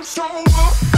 I'm so up.